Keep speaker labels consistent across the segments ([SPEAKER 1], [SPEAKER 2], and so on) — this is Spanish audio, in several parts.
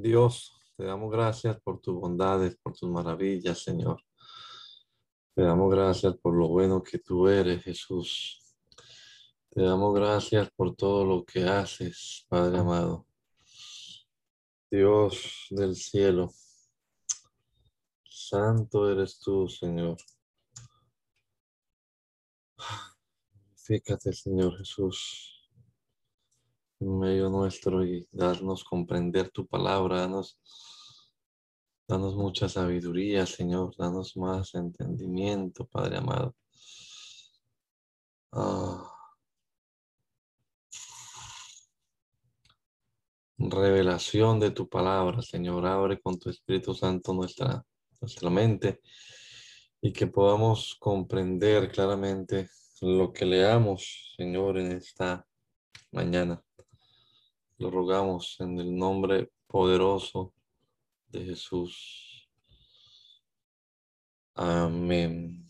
[SPEAKER 1] Dios, te damos gracias por tus bondades, por tus maravillas, Señor. Te damos gracias por lo bueno que tú eres, Jesús. Te damos gracias por todo lo que haces, Padre amado. Dios del cielo, santo eres tú, Señor. Fíjate, Señor Jesús medio nuestro y darnos comprender tu palabra, danos, danos mucha sabiduría, Señor, danos más entendimiento, Padre amado. Ah. Revelación de tu palabra, Señor, abre con tu Espíritu Santo nuestra, nuestra mente y que podamos comprender claramente lo que leamos, Señor, en esta mañana. Lo rogamos en el nombre poderoso de Jesús. Amén.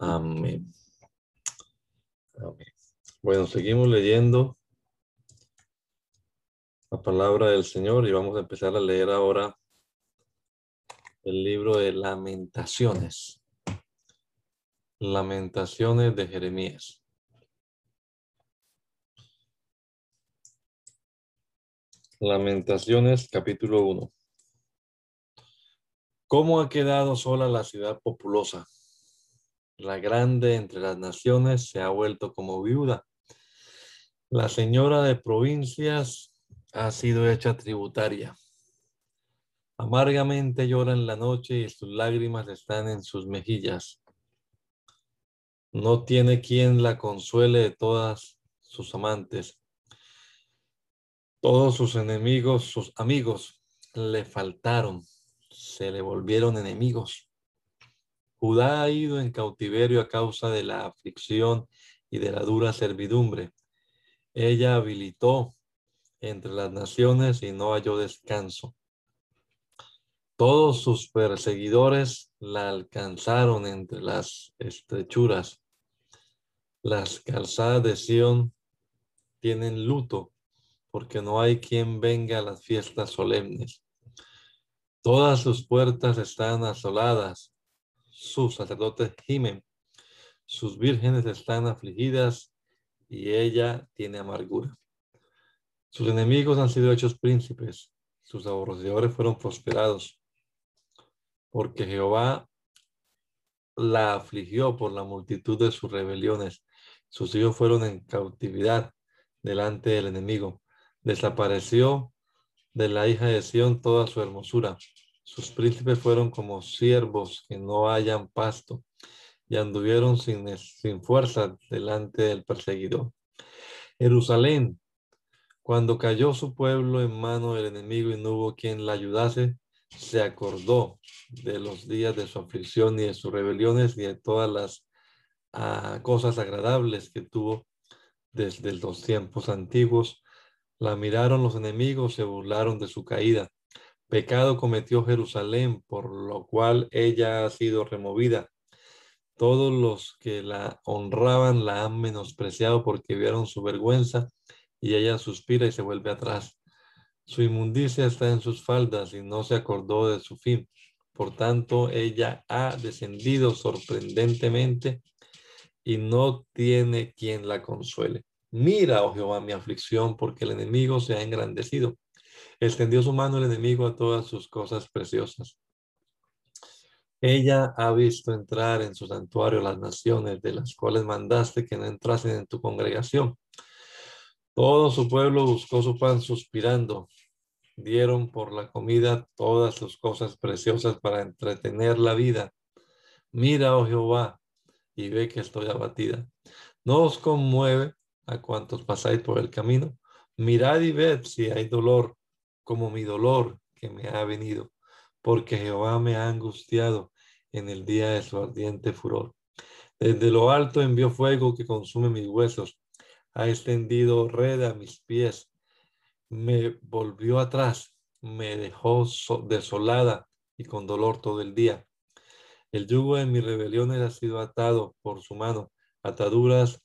[SPEAKER 1] Amén. Bueno, seguimos leyendo la palabra del Señor y vamos a empezar a leer ahora el libro de lamentaciones. Lamentaciones de Jeremías. Lamentaciones capítulo 1. ¿Cómo ha quedado sola la ciudad populosa? La grande entre las naciones se ha vuelto como viuda. La señora de provincias ha sido hecha tributaria. Amargamente llora en la noche y sus lágrimas están en sus mejillas. No tiene quien la consuele de todas sus amantes todos sus enemigos, sus amigos, le faltaron, se le volvieron enemigos. Judá ha ido en cautiverio a causa de la aflicción y de la dura servidumbre. Ella habilitó entre las naciones y no halló descanso. Todos sus perseguidores la alcanzaron entre las estrechuras. Las calzadas de Sión tienen luto porque no hay quien venga a las fiestas solemnes. Todas sus puertas están asoladas, sus sacerdotes gimen, sus vírgenes están afligidas y ella tiene amargura. Sus enemigos han sido hechos príncipes, sus aborrecedores fueron prosperados, porque Jehová la afligió por la multitud de sus rebeliones. Sus hijos fueron en cautividad delante del enemigo. Desapareció de la hija de Sión toda su hermosura. Sus príncipes fueron como siervos que no hayan pasto y anduvieron sin, sin fuerza delante del perseguidor. Jerusalén, cuando cayó su pueblo en mano del enemigo y no hubo quien la ayudase, se acordó de los días de su aflicción y de sus rebeliones y de todas las ah, cosas agradables que tuvo desde los tiempos antiguos la miraron los enemigos, se burlaron de su caída. Pecado cometió Jerusalén, por lo cual ella ha sido removida. Todos los que la honraban la han menospreciado porque vieron su vergüenza y ella suspira y se vuelve atrás. Su inmundicia está en sus faldas y no se acordó de su fin. Por tanto, ella ha descendido sorprendentemente y no tiene quien la consuele. Mira, oh Jehová, mi aflicción, porque el enemigo se ha engrandecido. Extendió su mano el enemigo a todas sus cosas preciosas. Ella ha visto entrar en su santuario las naciones de las cuales mandaste que no entrasen en tu congregación. Todo su pueblo buscó su pan suspirando. Dieron por la comida todas sus cosas preciosas para entretener la vida. Mira, oh Jehová, y ve que estoy abatida. No os conmueve a cuantos pasáis por el camino. Mirad y ved si hay dolor, como mi dolor que me ha venido, porque Jehová me ha angustiado en el día de su ardiente furor. Desde lo alto envió fuego que consume mis huesos, ha extendido red a mis pies, me volvió atrás, me dejó desolada y con dolor todo el día. El yugo de mis rebeliones ha sido atado por su mano, ataduras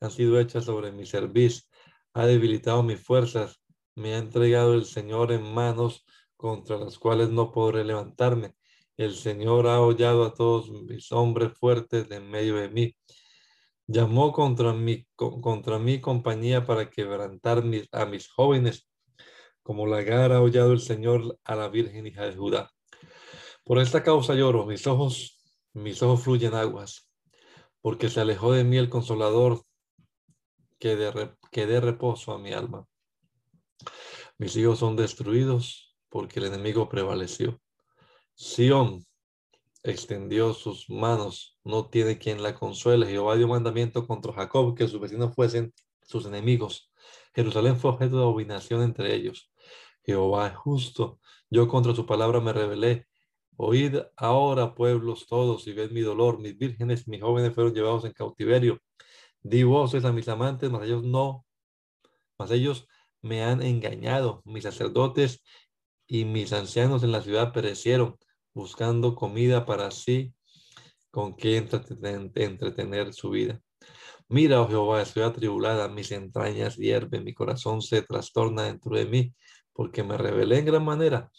[SPEAKER 1] han sido hechas sobre mi cerviz, ha debilitado mis fuerzas, me ha entregado el Señor en manos contra las cuales no podré levantarme. El Señor ha hollado a todos mis hombres fuertes en medio de mí. Llamó contra mi, contra mi compañía para quebrantar a mis jóvenes, como la gara ha hollado el Señor a la Virgen hija de Judá. Por esta causa lloro, mis ojos, mis ojos fluyen aguas, porque se alejó de mí el consolador que dé reposo a mi alma. Mis hijos son destruidos porque el enemigo prevaleció. Sión extendió sus manos, no tiene quien la consuele. Jehová dio mandamiento contra Jacob que sus vecinos fuesen sus enemigos. Jerusalén fue objeto de abominación entre ellos. Jehová es justo. Yo contra su palabra me rebelé. Oíd ahora, pueblos todos, y ved mi dolor. Mis vírgenes, mis jóvenes fueron llevados en cautiverio. Di voces a mis amantes, mas ellos no, mas ellos me han engañado. Mis sacerdotes y mis ancianos en la ciudad perecieron buscando comida para sí, con que entretener, su vida. Mira, oh Jehová, estoy atribulada, mis entrañas hierven, mi corazón se trastorna dentro de mí, porque me rebelé en gran manera.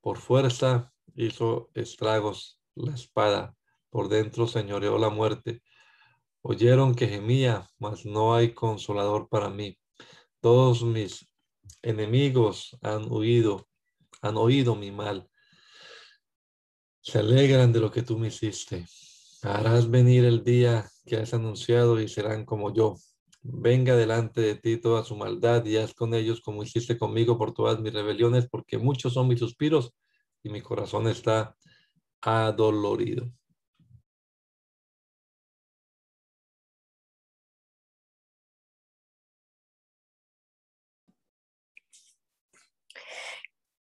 [SPEAKER 1] Por fuerza hizo estragos la espada, por dentro señoreó la muerte. Oyeron que gemía, mas no hay consolador para mí. Todos mis enemigos han huido, han oído mi mal se alegran de lo que tú me hiciste. Harás venir el día que has anunciado y serán como yo. Venga delante de ti toda su maldad y haz con ellos como hiciste conmigo por todas mis rebeliones, porque muchos son mis suspiros y mi corazón está adolorido.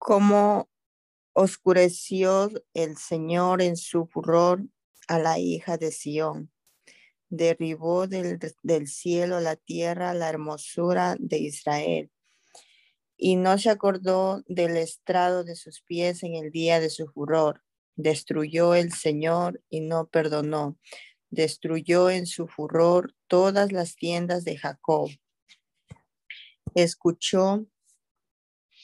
[SPEAKER 2] Como Oscureció el Señor en su furor a la hija de Sión. Derribó del, del cielo la tierra la hermosura de Israel. Y no se acordó del estrado de sus pies en el día de su furor. Destruyó el Señor y no perdonó. Destruyó en su furor todas las tiendas de Jacob. Escuchó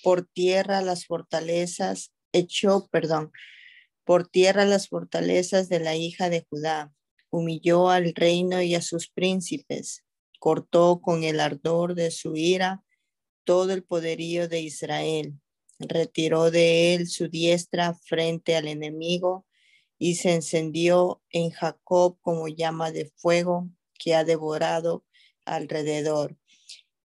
[SPEAKER 2] por tierra las fortalezas echó, perdón, por tierra las fortalezas de la hija de Judá, humilló al reino y a sus príncipes, cortó con el ardor de su ira todo el poderío de Israel, retiró de él su diestra frente al enemigo y se encendió en Jacob como llama de fuego que ha devorado alrededor.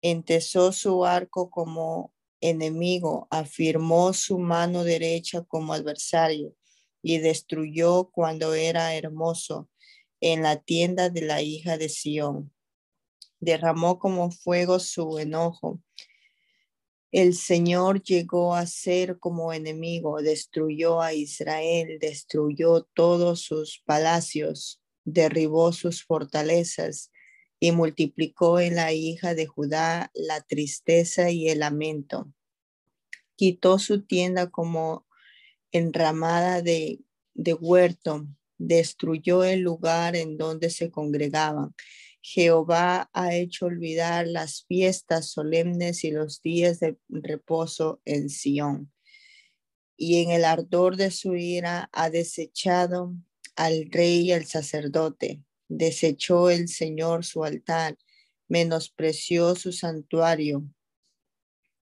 [SPEAKER 2] Entesó su arco como enemigo afirmó su mano derecha como adversario y destruyó cuando era hermoso en la tienda de la hija de Sión. Derramó como fuego su enojo. El Señor llegó a ser como enemigo, destruyó a Israel, destruyó todos sus palacios, derribó sus fortalezas y multiplicó en la hija de Judá la tristeza y el lamento. Quitó su tienda como enramada de, de huerto, destruyó el lugar en donde se congregaban. Jehová ha hecho olvidar las fiestas solemnes y los días de reposo en Sión. Y en el ardor de su ira ha desechado al rey y al sacerdote desechó el Señor su altar, menospreció su santuario,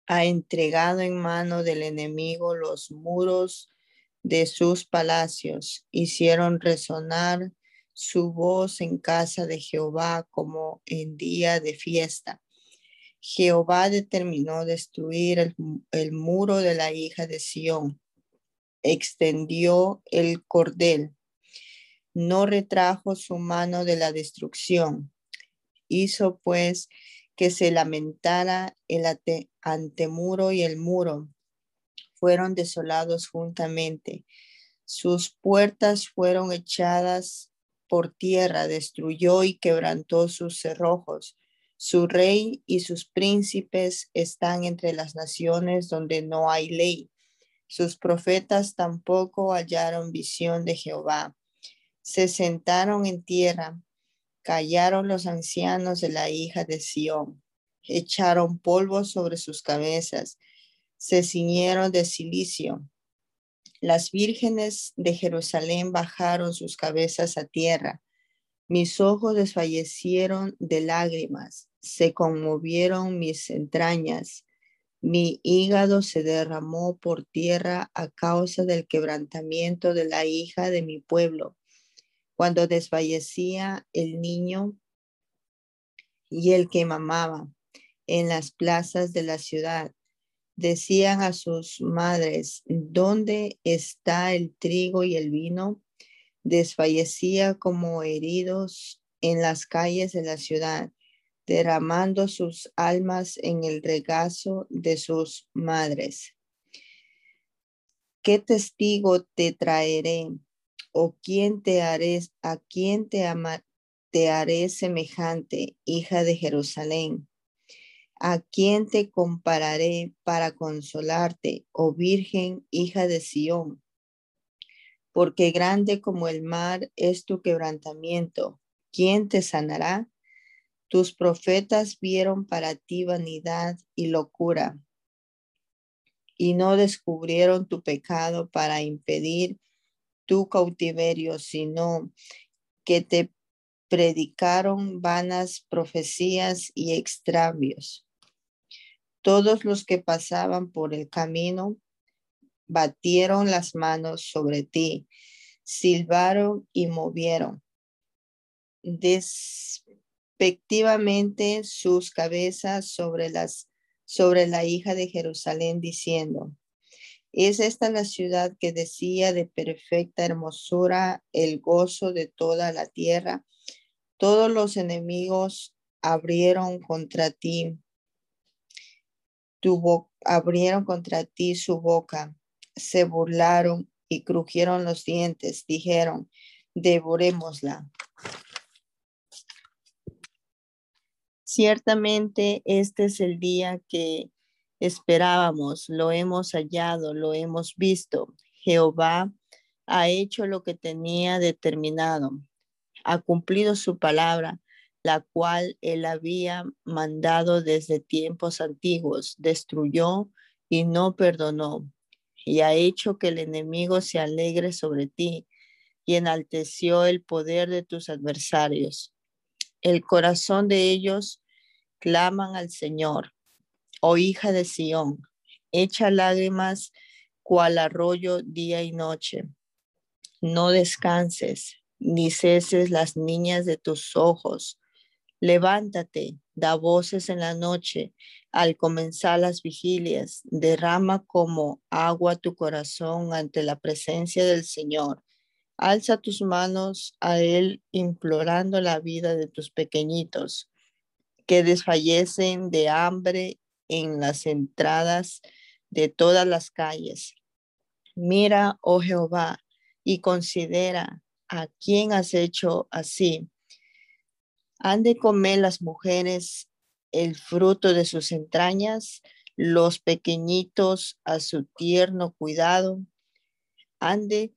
[SPEAKER 2] ha entregado en mano del enemigo los muros de sus palacios, hicieron resonar su voz en casa de Jehová como en día de fiesta. Jehová determinó destruir el, el muro de la hija de Sión, extendió el cordel no retrajo su mano de la destrucción. Hizo pues que se lamentara el antemuro y el muro. Fueron desolados juntamente. Sus puertas fueron echadas por tierra, destruyó y quebrantó sus cerrojos. Su rey y sus príncipes están entre las naciones donde no hay ley. Sus profetas tampoco hallaron visión de Jehová. Se sentaron en tierra, callaron los ancianos de la hija de Sión, echaron polvo sobre sus cabezas, se ciñeron de silicio. Las vírgenes de Jerusalén bajaron sus cabezas a tierra. Mis ojos desfallecieron de lágrimas, se conmovieron mis entrañas. Mi hígado se derramó por tierra a causa del quebrantamiento de la hija de mi pueblo. Cuando desfallecía el niño y el que mamaba en las plazas de la ciudad, decían a sus madres, ¿dónde está el trigo y el vino? Desfallecía como heridos en las calles de la ciudad derramando sus almas en el regazo de sus madres. ¿Qué testigo te traeré? ¿O quién te haré, a quién te, haré semejante, hija de Jerusalén? ¿A quién te compararé para consolarte, oh Virgen, hija de Sión? Porque grande como el mar es tu quebrantamiento. ¿Quién te sanará? Tus profetas vieron para ti vanidad y locura y no descubrieron tu pecado para impedir tu cautiverio, sino que te predicaron vanas profecías y extravios. Todos los que pasaban por el camino batieron las manos sobre ti, silbaron y movieron. Des respectivamente sus cabezas sobre las sobre la hija de Jerusalén diciendo es esta la ciudad que decía de perfecta hermosura el gozo de toda la tierra. Todos los enemigos abrieron contra ti. Tu abrieron contra ti su boca. Se burlaron y crujieron los dientes dijeron devorémosla Ciertamente este es el día que esperábamos, lo hemos hallado, lo hemos visto. Jehová ha hecho lo que tenía determinado, ha cumplido su palabra, la cual él había mandado desde tiempos antiguos, destruyó y no perdonó, y ha hecho que el enemigo se alegre sobre ti y enalteció el poder de tus adversarios. El corazón de ellos claman al Señor. Oh hija de Sión, echa lágrimas cual arroyo día y noche. No descanses, ni ceses las niñas de tus ojos. Levántate, da voces en la noche, al comenzar las vigilias, derrama como agua tu corazón ante la presencia del Señor. Alza tus manos a Él implorando la vida de tus pequeñitos, que desfallecen de hambre en las entradas de todas las calles. Mira, oh Jehová, y considera a quién has hecho así. Han de comer las mujeres el fruto de sus entrañas, los pequeñitos a su tierno cuidado. Han de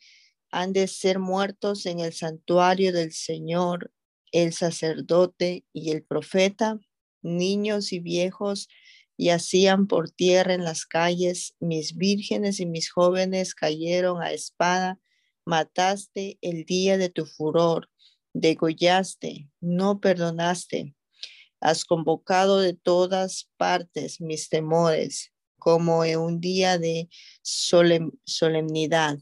[SPEAKER 2] han de ser muertos en el santuario del Señor el sacerdote y el profeta, niños y viejos, y hacían por tierra en las calles, mis vírgenes y mis jóvenes cayeron a espada, mataste el día de tu furor, degollaste, no perdonaste, has convocado de todas partes mis temores, como en un día de solemnidad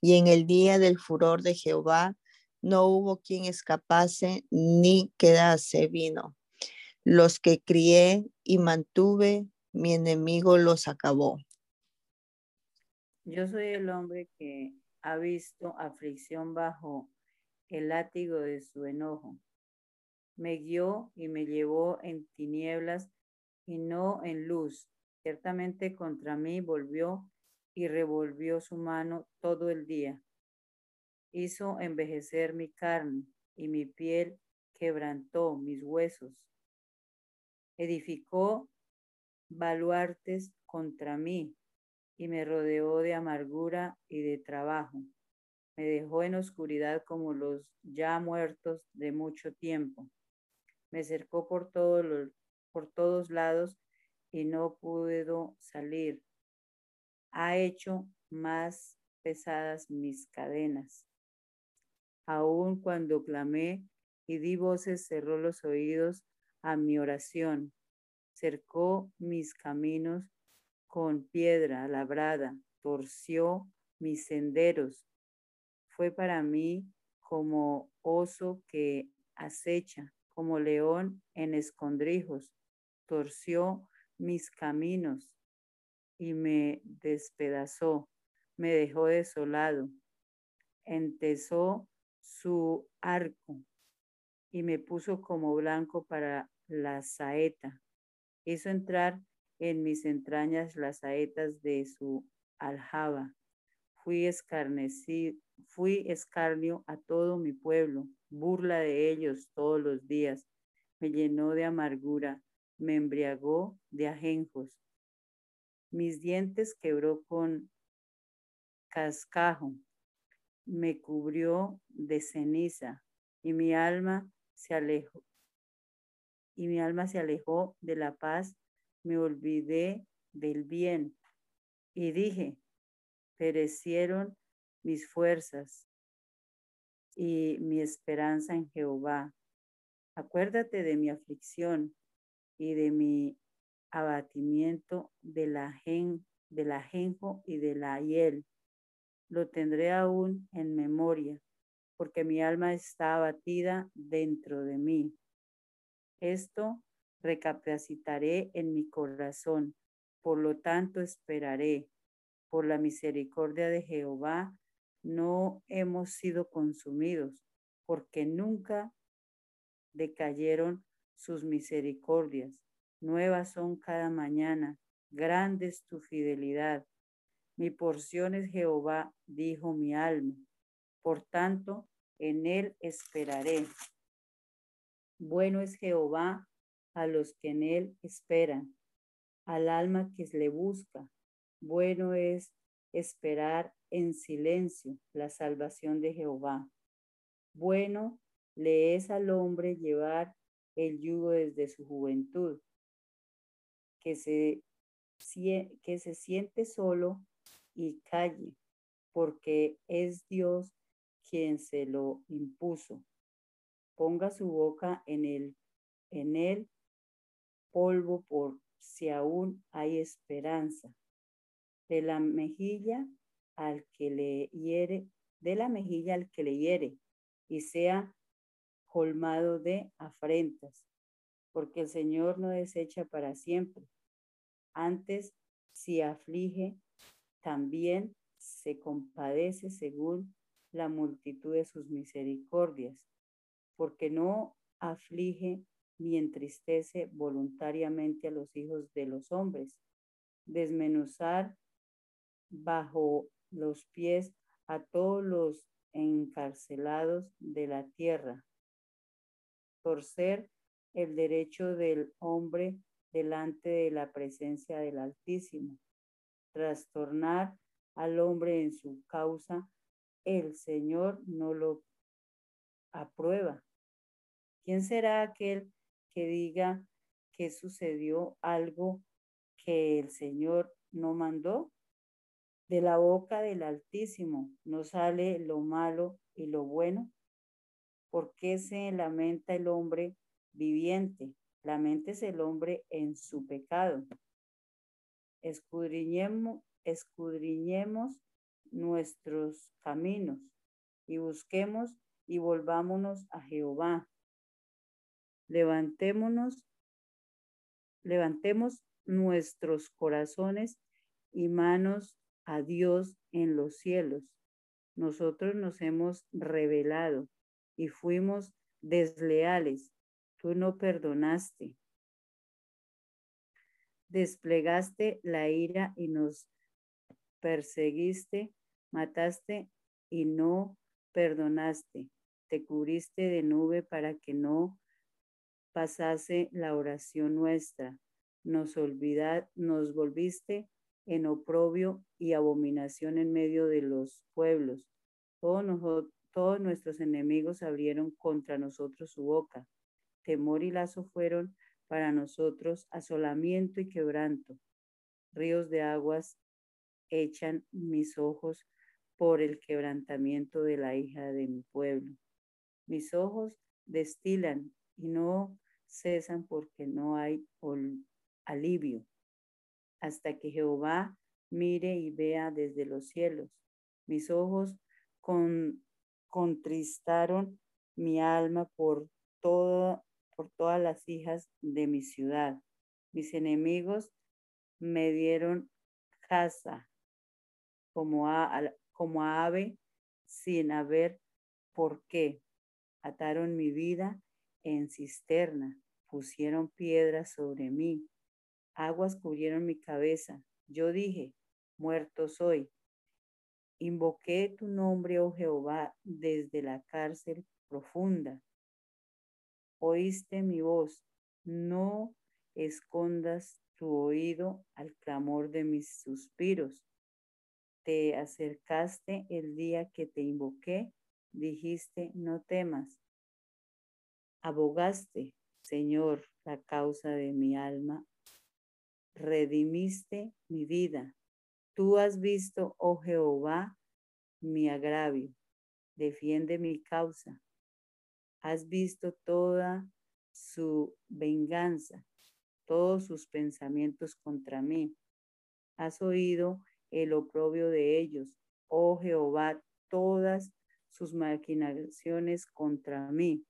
[SPEAKER 2] y en el día del furor de Jehová no hubo quien escapase ni quedase vino. Los que crié y mantuve, mi enemigo los acabó.
[SPEAKER 3] Yo soy el hombre que ha visto aflicción bajo el látigo de su enojo. Me guió y me llevó en tinieblas y no en luz. Ciertamente contra mí volvió y revolvió su mano todo el día. Hizo envejecer mi carne y mi piel quebrantó mis huesos. Edificó baluartes contra mí y me rodeó de amargura y de trabajo. Me dejó en oscuridad como los ya muertos de mucho tiempo. Me cercó por todos, los, por todos lados y no puedo salir. Ha hecho más pesadas mis cadenas. Aun cuando clamé y di voces, cerró los oídos a mi oración. Cercó mis caminos con piedra labrada, torció mis senderos. Fue para mí como oso que acecha, como león en escondrijos. Torció mis caminos y me despedazó, me dejó desolado. Entesó su arco y me puso como blanco para la saeta. Hizo entrar en mis entrañas las saetas de su aljaba. Fui, escarnecido, fui escarnio a todo mi pueblo, burla de ellos todos los días. Me llenó de amargura, me embriagó de ajenjos. Mis dientes quebró con cascajo, me cubrió de ceniza y mi alma se alejó y mi alma se alejó de la paz, me olvidé del bien y dije, perecieron mis fuerzas y mi esperanza en Jehová. Acuérdate de mi aflicción y de mi abatimiento de la, gen, de la genjo y de la hiel. Lo tendré aún en memoria, porque mi alma está abatida dentro de mí. Esto recapacitaré en mi corazón, por lo tanto esperaré. Por la misericordia de Jehová no hemos sido consumidos, porque nunca decayeron sus misericordias. Nuevas son cada mañana, grande es tu fidelidad. Mi porción es Jehová, dijo mi alma. Por tanto, en él esperaré. Bueno es Jehová a los que en él esperan, al alma que le busca. Bueno es esperar en silencio la salvación de Jehová. Bueno le es al hombre llevar el yugo desde su juventud, que se, que se siente solo y calle, porque es Dios quien se lo impuso. Ponga su boca en el, en el polvo por si aún hay esperanza. De la mejilla al que le hiere, de la mejilla al que le hiere, y sea colmado de afrentas, porque el Señor no desecha para siempre. Antes, si aflige, también se compadece según la multitud de sus misericordias, porque no aflige ni entristece voluntariamente a los hijos de los hombres. Desmenuzar bajo los pies a todos los encarcelados de la tierra. Torcer el derecho del hombre delante de la presencia del Altísimo. Trastornar al hombre en su causa, el Señor no lo aprueba. ¿Quién será aquel que diga que sucedió algo que el Señor no mandó. De la boca del Altísimo no sale lo malo y lo bueno. ¿Por qué se lamenta el hombre viviente? es el hombre en su pecado. Escudriñemos, escudriñemos nuestros caminos y busquemos y volvámonos a Jehová Levantémonos, levantemos nuestros corazones y manos a Dios en los cielos. nosotros nos hemos rebelado y fuimos desleales. Tú no perdonaste. Desplegaste la ira y nos perseguiste, mataste y no perdonaste. Te cubriste de nube para que no pasase la oración nuestra. Nos olvidad, nos volviste en oprobio y abominación en medio de los pueblos. Todos, todos nuestros enemigos abrieron contra nosotros su boca. Temor y lazo fueron para nosotros asolamiento y quebranto. Ríos de aguas echan mis ojos por el quebrantamiento de la hija de mi pueblo. Mis ojos destilan y no cesan porque no hay alivio, hasta que Jehová mire y vea desde los cielos. Mis ojos contristaron mi alma por, todo, por todas las hijas de mi ciudad. Mis enemigos me dieron casa como como ave sin haber por qué. Ataron mi vida en cisterna, pusieron piedras sobre mí, aguas cubrieron mi cabeza. Yo dije, muerto soy. Invoqué tu nombre, oh Jehová, desde la cárcel profunda. Oíste mi voz, no escondas tu oído al clamor de mis suspiros te acercaste el día que te invoqué, dijiste, no temas. Abogaste, Señor, la causa de mi alma, redimiste mi vida. Tú has visto, oh Jehová, mi agravio, defiende mi causa. Has visto toda su venganza, todos sus pensamientos contra mí. Has oído el oprobio de ellos. Oh Jehová, todas sus maquinaciones contra mí,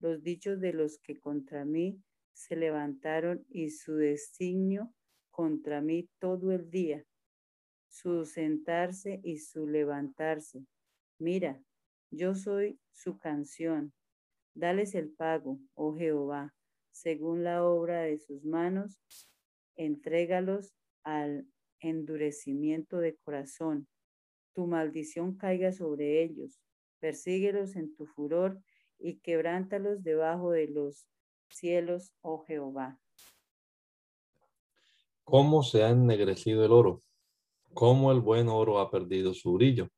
[SPEAKER 3] los dichos de los que contra mí se levantaron y su designio contra mí todo el día, su sentarse y su levantarse. Mira, yo soy su canción. Dales el pago, oh Jehová, según la obra de sus manos, entrégalos al endurecimiento de corazón. Tu maldición caiga sobre ellos. Persíguelos en tu furor y quebrántalos debajo de los cielos, oh Jehová.
[SPEAKER 1] ¿Cómo se ha ennegrecido el oro? ¿Cómo el buen oro ha perdido su brillo?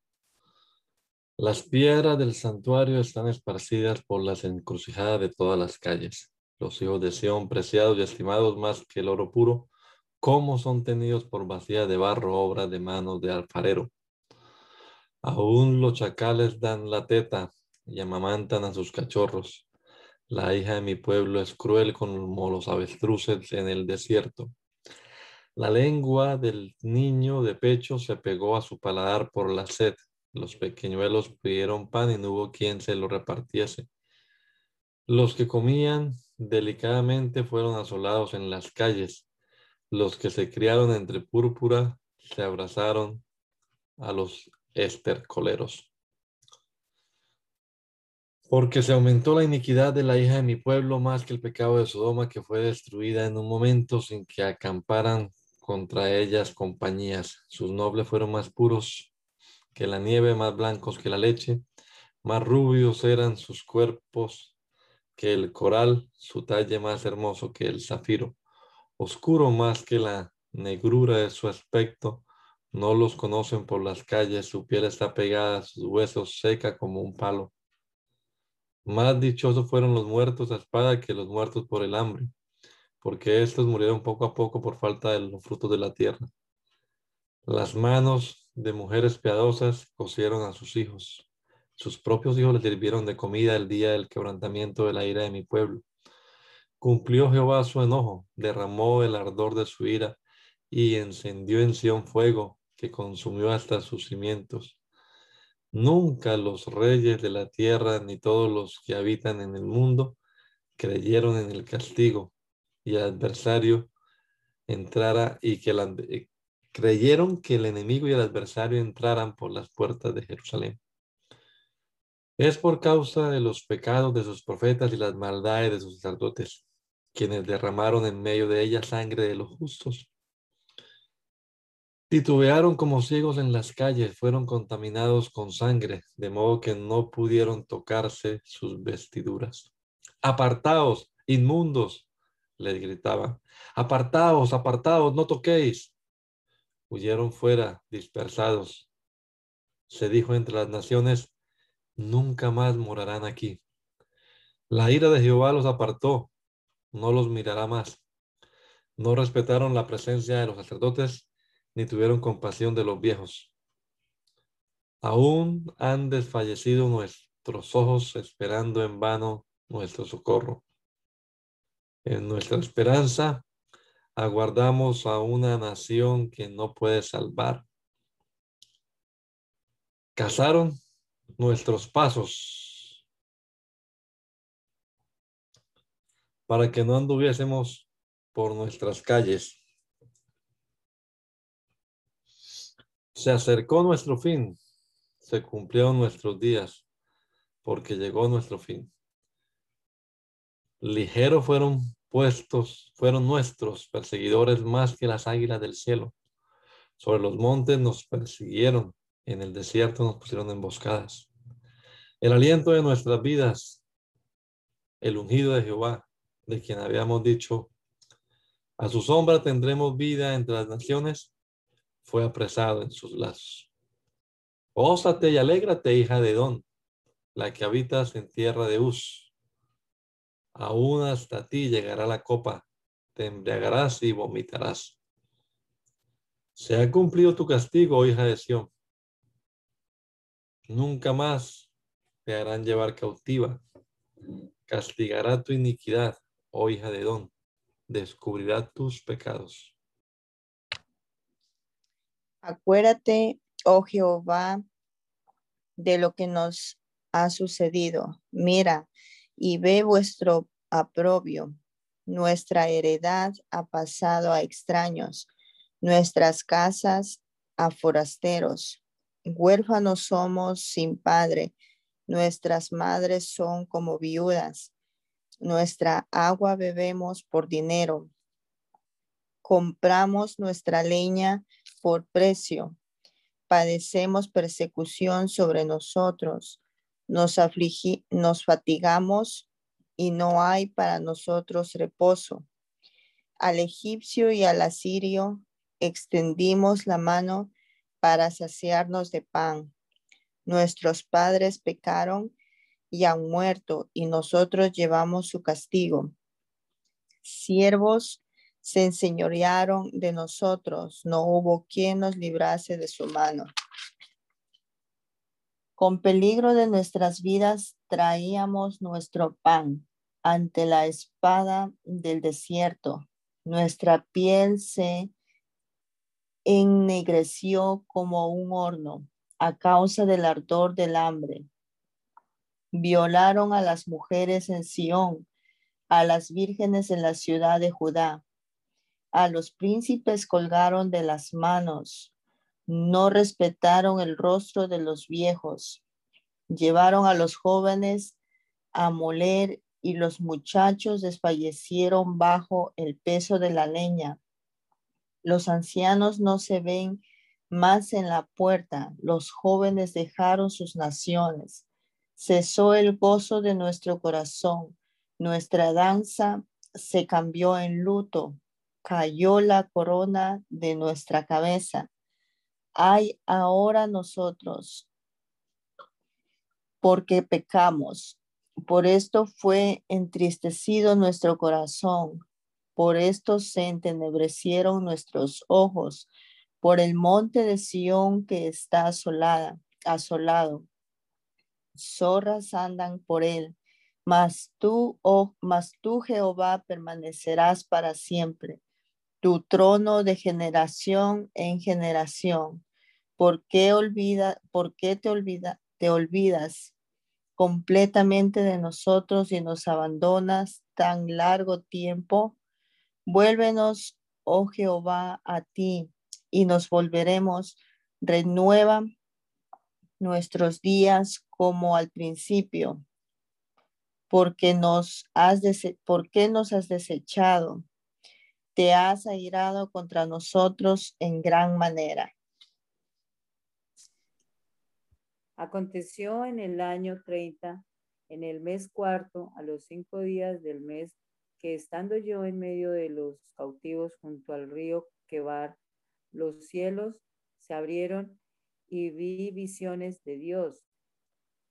[SPEAKER 1] Las piedras del santuario están esparcidas por las encrucijadas de todas las calles. Los hijos de Sión, preciados y estimados más que el oro puro, cómo son tenidos por vacía de barro, obra de manos de alfarero. Aún los chacales dan la teta y amamantan a sus cachorros. La hija de mi pueblo es cruel como los avestruces en el desierto. La lengua del niño de pecho se pegó a su paladar por la sed. Los pequeñuelos pidieron pan y no hubo quien se lo repartiese. Los que comían delicadamente fueron asolados en las calles. Los que se criaron entre púrpura se abrazaron a los estercoleros. Porque se aumentó la iniquidad de la hija de mi pueblo más que el pecado de Sodoma, que fue destruida en un momento sin que acamparan contra ellas compañías. Sus nobles fueron más puros que la nieve, más blancos que la leche, más rubios eran sus cuerpos que el coral, su talle más hermoso que el zafiro oscuro más que la negrura de su aspecto. No los conocen por las calles, su piel está pegada, sus huesos seca como un palo. Más dichosos fueron los muertos a espada que los muertos por el hambre, porque estos murieron poco a poco por falta de los frutos de la tierra. Las manos de mujeres piadosas cosieron a sus hijos. Sus propios hijos les sirvieron de comida el día del quebrantamiento de la ira de mi pueblo. Cumplió Jehová su enojo, derramó el ardor de su ira y encendió en Sión fuego que consumió hasta sus cimientos. Nunca los reyes de la tierra ni todos los que habitan en el mundo creyeron en el castigo y el adversario entrara y que el, creyeron que el enemigo y el adversario entraran por las puertas de Jerusalén. Es por causa de los pecados de sus profetas y las maldades de sus sacerdotes, quienes derramaron en medio de ella sangre de los justos. Titubearon como ciegos en las calles, fueron contaminados con sangre, de modo que no pudieron tocarse sus vestiduras. Apartaos, inmundos, les gritaban. Apartaos, apartaos, no toquéis. Huyeron fuera, dispersados. Se dijo entre las naciones, nunca más morarán aquí. La ira de Jehová los apartó, no los mirará más. No respetaron la presencia de los sacerdotes, ni tuvieron compasión de los viejos. Aún han desfallecido nuestros ojos esperando en vano nuestro socorro. En nuestra esperanza aguardamos a una nación que no puede salvar. Casaron nuestros pasos para que no anduviésemos por nuestras calles. Se acercó nuestro fin, se cumplieron nuestros días, porque llegó nuestro fin. Ligero fueron puestos, fueron nuestros perseguidores más que las águilas del cielo. Sobre los montes nos persiguieron, en el desierto nos pusieron emboscadas. El aliento de nuestras vidas, el ungido de Jehová, de quien habíamos dicho, a su sombra tendremos vida entre las naciones, fue apresado en sus lazos. Ósate y alégrate, hija de Don, la que habitas en tierra de Uz. Aún hasta ti llegará la copa, te embriagarás y vomitarás. Se ha cumplido tu castigo, hija de Sión. Nunca más te harán llevar cautiva. Castigará tu iniquidad, oh hija de Don. Descubrirá tus pecados.
[SPEAKER 2] Acuérdate, oh Jehová, de lo que nos ha sucedido. Mira y ve vuestro aprobio. Nuestra heredad ha pasado a extraños, nuestras casas a forasteros. Huérfanos somos sin padre, nuestras madres son como viudas. Nuestra agua bebemos por dinero. Compramos nuestra leña por precio. Padecemos persecución sobre nosotros. Nos, afligi nos fatigamos y no hay para nosotros reposo. Al egipcio y al asirio extendimos la mano para saciarnos de pan. Nuestros padres pecaron y han muerto, y nosotros llevamos su castigo. Siervos se enseñorearon de nosotros, no hubo quien nos librase de su mano. Con peligro de nuestras vidas traíamos nuestro pan ante la espada del desierto. Nuestra piel se ennegreció como un horno a causa del ardor del hambre. Violaron a las mujeres en Sión, a las vírgenes en la ciudad de Judá a los príncipes colgaron de las manos, no respetaron el rostro de los viejos, llevaron a los jóvenes a moler y los muchachos desfallecieron bajo el peso de la leña. Los ancianos no se ven más en la puerta, los jóvenes dejaron sus naciones. Cesó el gozo de nuestro corazón, nuestra danza se cambió en luto, cayó la corona de nuestra cabeza. Hay ahora nosotros, porque pecamos. Por esto fue entristecido nuestro corazón. Por esto se entenebrecieron nuestros ojos. Por el monte de Sión que está asolada, asolado. Zorras andan por él. Mas tú, oh, mas tú, Jehová, permanecerás para siempre tu trono de generación en generación. ¿Por qué, olvida, por qué te, olvida, te olvidas completamente de nosotros y nos abandonas tan largo tiempo? Vuélvenos, oh Jehová, a ti y nos volveremos. Renueva nuestros días como al principio, porque nos has, ¿por qué nos has desechado? Te has airado contra nosotros en gran manera.
[SPEAKER 3] Aconteció en el año 30, en el mes cuarto, a los cinco días del mes, que estando yo en medio de los cautivos junto al río Quebar, los cielos se abrieron y vi visiones de Dios.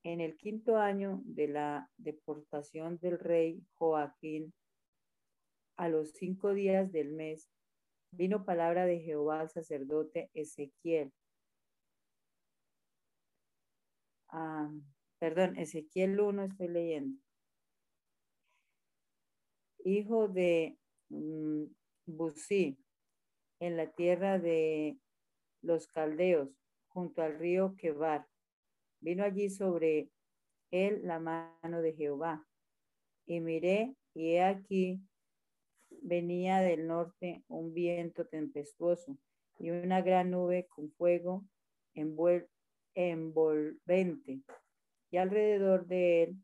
[SPEAKER 3] En el quinto año de la deportación del rey Joaquín, a los cinco días del mes, vino palabra de Jehová al sacerdote Ezequiel. Ah, perdón, Ezequiel 1 estoy leyendo. Hijo de um, en la tierra de los caldeos, junto al río Quebar. Vino allí sobre él la mano de Jehová. Y miré, y he aquí venía del norte un viento tempestuoso y una gran nube con fuego envolvente, y alrededor de él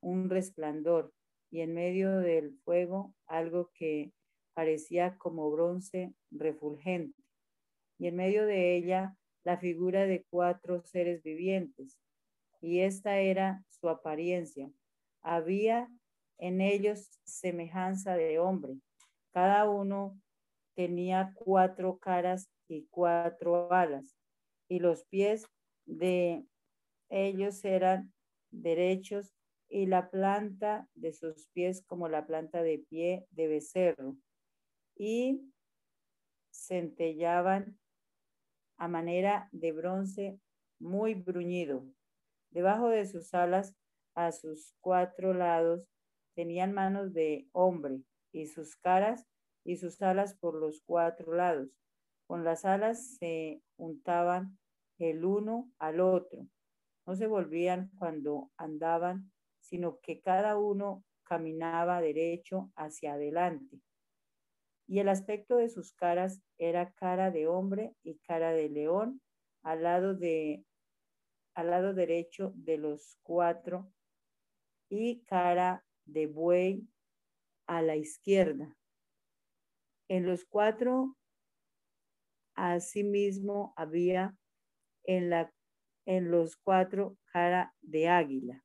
[SPEAKER 3] un resplandor, y en medio del fuego algo que parecía como bronce refulgente, y en medio de ella la figura de cuatro seres vivientes, y esta era su apariencia. Había en ellos semejanza de hombre. Cada uno tenía cuatro caras y cuatro alas, y los pies de ellos eran derechos y la planta de sus pies como la planta de pie de becerro, y centellaban a manera de bronce muy bruñido. Debajo de sus alas, a sus cuatro lados, tenían manos de hombre y sus caras y sus alas por los cuatro lados. Con las alas se untaban el uno al otro. No se volvían cuando andaban, sino que cada uno caminaba derecho hacia adelante y el aspecto de sus caras era cara de hombre y cara de león al lado de al lado derecho de los cuatro y cara de buey a la izquierda. En los cuatro asimismo había en la en los cuatro cara de águila.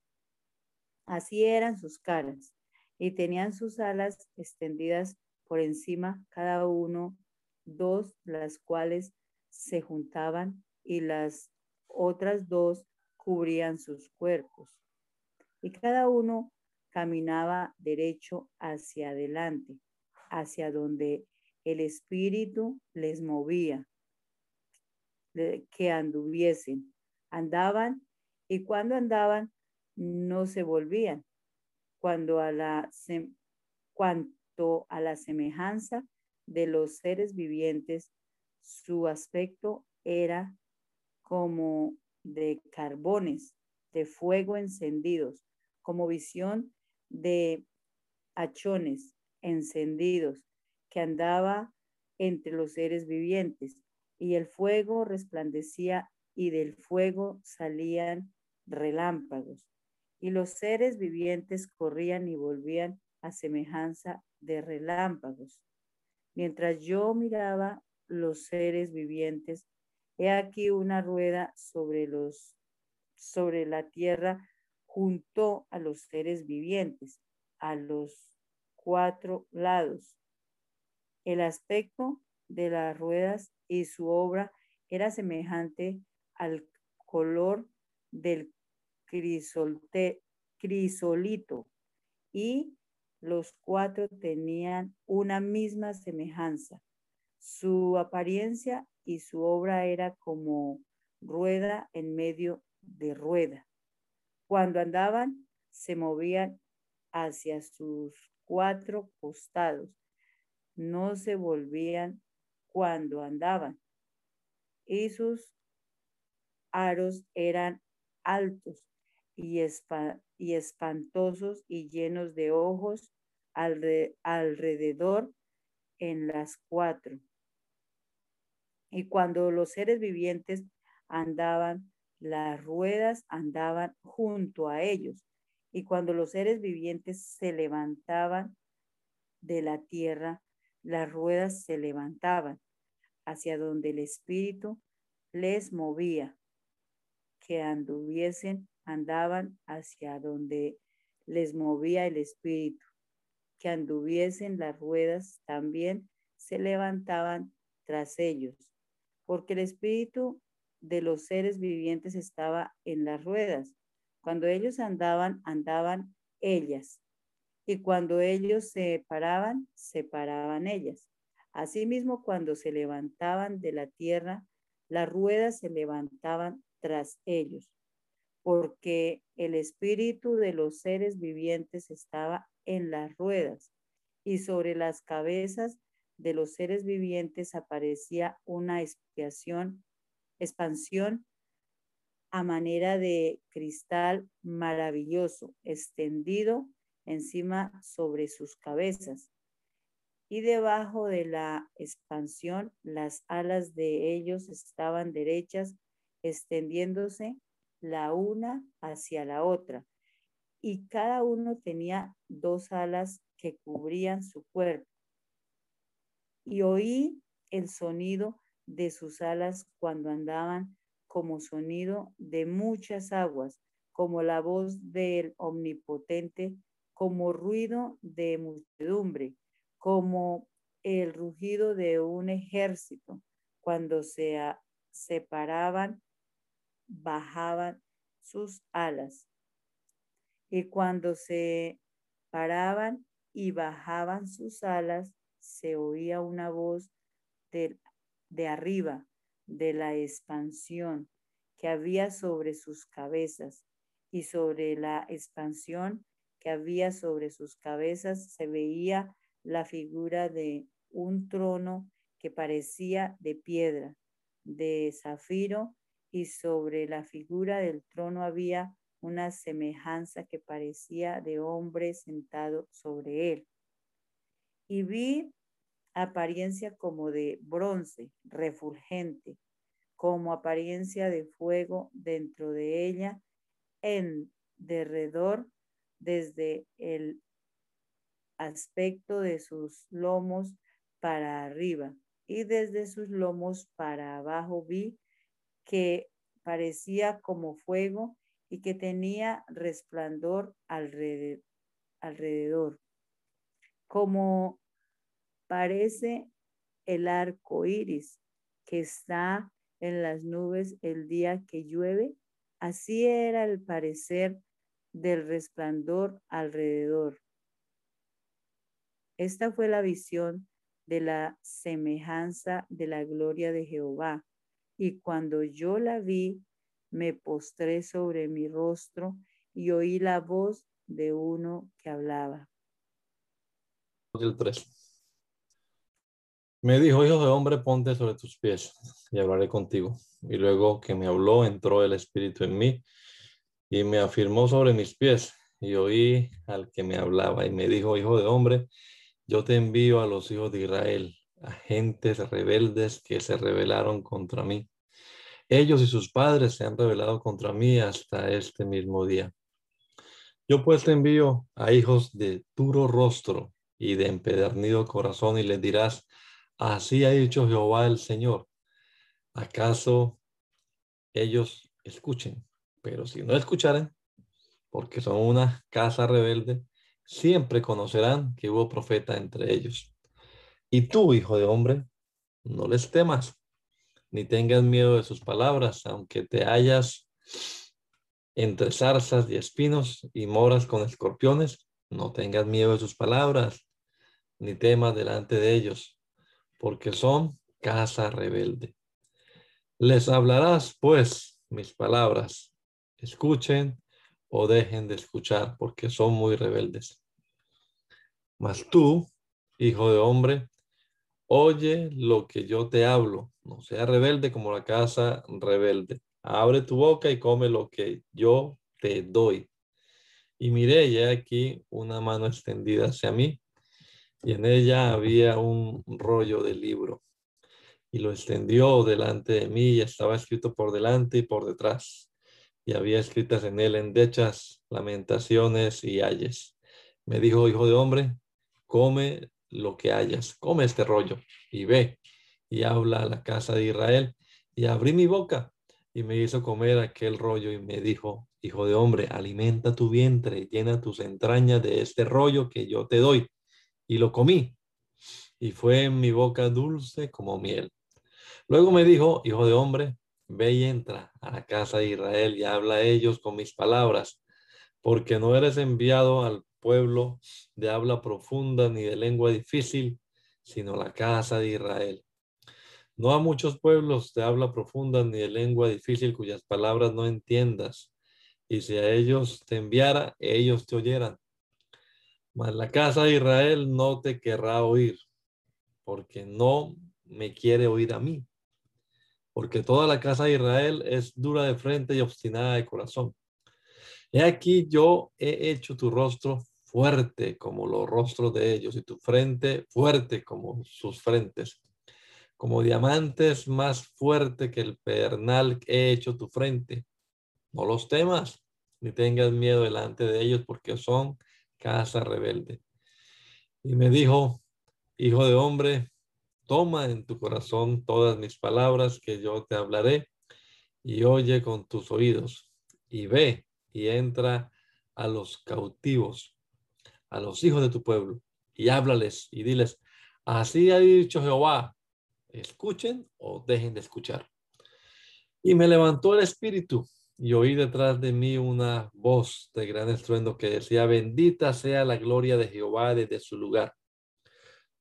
[SPEAKER 3] Así eran sus caras y tenían sus alas extendidas por encima cada uno dos, las cuales se juntaban y las otras dos cubrían sus cuerpos. Y cada uno caminaba derecho hacia adelante, hacia donde el espíritu les movía, que anduviesen. Andaban y cuando andaban no se volvían. Cuando a la, cuando a la semejanza de los seres vivientes, su aspecto era como de carbones, de fuego encendidos, como visión de hachones encendidos que andaba entre los seres vivientes, y el fuego resplandecía y del fuego salían relámpagos, y los seres vivientes corrían y volvían a semejanza de relámpagos. Mientras yo miraba los seres vivientes, he aquí una rueda sobre los sobre la tierra junto a los seres vivientes, a los cuatro lados. El aspecto de las ruedas y su obra era semejante al color del crisolito y los cuatro tenían una misma semejanza. Su apariencia y su obra era como rueda en medio de rueda. Cuando andaban, se movían hacia sus cuatro costados. No se volvían cuando andaban. Y sus aros eran altos y, y espantosos y llenos de ojos alrededor en las cuatro. Y cuando los seres vivientes andaban, las ruedas andaban junto a ellos. Y cuando los seres vivientes se levantaban de la tierra, las ruedas se levantaban hacia donde el Espíritu les movía, que anduviesen, andaban hacia donde les movía el Espíritu, que anduviesen las ruedas también se levantaban tras ellos, porque el Espíritu de los seres vivientes estaba en las ruedas. Cuando ellos andaban, andaban ellas. Y cuando ellos se paraban, se paraban ellas. Asimismo, cuando se levantaban de la tierra, las ruedas se levantaban tras ellos, porque el espíritu de los seres vivientes estaba en las ruedas, y sobre las cabezas de los seres vivientes aparecía una expiación expansión a manera de cristal maravilloso, extendido encima sobre sus cabezas. Y debajo de la expansión, las alas de ellos estaban derechas, extendiéndose la una hacia la otra. Y cada uno tenía dos alas que cubrían su cuerpo. Y oí el sonido de sus alas cuando andaban como sonido de muchas aguas, como la voz del omnipotente, como ruido de muchedumbre, como el rugido de un ejército. Cuando se separaban, bajaban sus alas. Y cuando se paraban y bajaban sus alas, se oía una voz del de arriba de la expansión que había sobre sus cabezas y sobre la expansión que había sobre sus cabezas se veía la figura de un trono que parecía de piedra, de zafiro, y sobre la figura del trono había una semejanza que parecía de hombre sentado sobre él. Y vi apariencia como de bronce, refulgente, como apariencia de fuego dentro de ella, en derredor, desde el aspecto de sus lomos para arriba y desde sus lomos para abajo vi que parecía como fuego y que tenía resplandor alrededor, alrededor como parece el arco iris que está en las nubes el día que llueve. Así era el parecer del resplandor alrededor. Esta fue la visión de la semejanza de la gloria de Jehová. Y cuando yo la vi, me postré sobre mi rostro y oí la voz de uno que hablaba.
[SPEAKER 1] El me dijo, hijo de hombre, ponte sobre tus pies y hablaré contigo. Y luego que me habló, entró el Espíritu en mí y me afirmó sobre mis pies. Y oí al que me hablaba y me dijo, hijo de hombre, yo te envío a los hijos de Israel, a gentes rebeldes que se rebelaron contra mí. Ellos y sus padres se han rebelado contra mí hasta este mismo día. Yo pues te envío a hijos de duro rostro y de empedernido corazón y les dirás, Así ha dicho Jehová el Señor. ¿Acaso ellos escuchen? Pero si no escucharen, porque son una casa rebelde, siempre conocerán que hubo profeta entre ellos. Y tú, hijo de hombre, no les temas, ni tengas miedo de sus palabras, aunque te hallas entre zarzas y espinos y moras con escorpiones, no tengas miedo de sus palabras, ni temas delante de ellos porque son casa rebelde. Les hablarás, pues, mis palabras. Escuchen o dejen de escuchar, porque son muy rebeldes. Mas tú, hijo de hombre, oye lo que yo te hablo. No sea rebelde como la casa rebelde. Abre tu boca y come lo que yo te doy. Y miré ya aquí una mano extendida hacia mí y en ella había un rollo de libro. y lo extendió delante de mí y estaba escrito por delante y por detrás. Y había escritas en él endechas, lamentaciones y ayes. Me dijo, hijo de hombre, come lo que hayas, come este rollo y ve y habla a la casa de Israel. Y abrí mi boca y me hizo comer aquel rollo y me dijo, hijo de hombre, alimenta tu vientre, llena tus entrañas de este rollo que yo te doy. Y lo comí y fue en mi boca dulce como miel. Luego me dijo, hijo de hombre, ve y entra a la casa de Israel y habla a ellos con mis palabras, porque no eres enviado al pueblo de habla profunda ni de lengua difícil, sino la casa de Israel. No a muchos pueblos de habla profunda ni de lengua difícil cuyas palabras no entiendas, y si a ellos te enviara, ellos te oyeran. Mas la casa de Israel no te querrá oír, porque no me quiere oír a mí, porque toda la casa de Israel es dura de frente y obstinada de corazón. He aquí yo he hecho tu rostro fuerte como los rostros de ellos y tu frente fuerte como sus frentes. Como diamantes más fuerte que el pernal he hecho tu frente. No los temas ni tengas miedo delante de ellos porque son casa rebelde. Y me dijo, Hijo de hombre, toma en tu corazón todas mis palabras que yo te hablaré y oye con tus oídos y ve y entra a los cautivos, a los hijos de tu pueblo y háblales y diles, así ha dicho Jehová, escuchen o dejen de escuchar. Y me levantó el espíritu y oí detrás de mí una voz de gran estruendo que decía, bendita sea la gloria de Jehová desde su lugar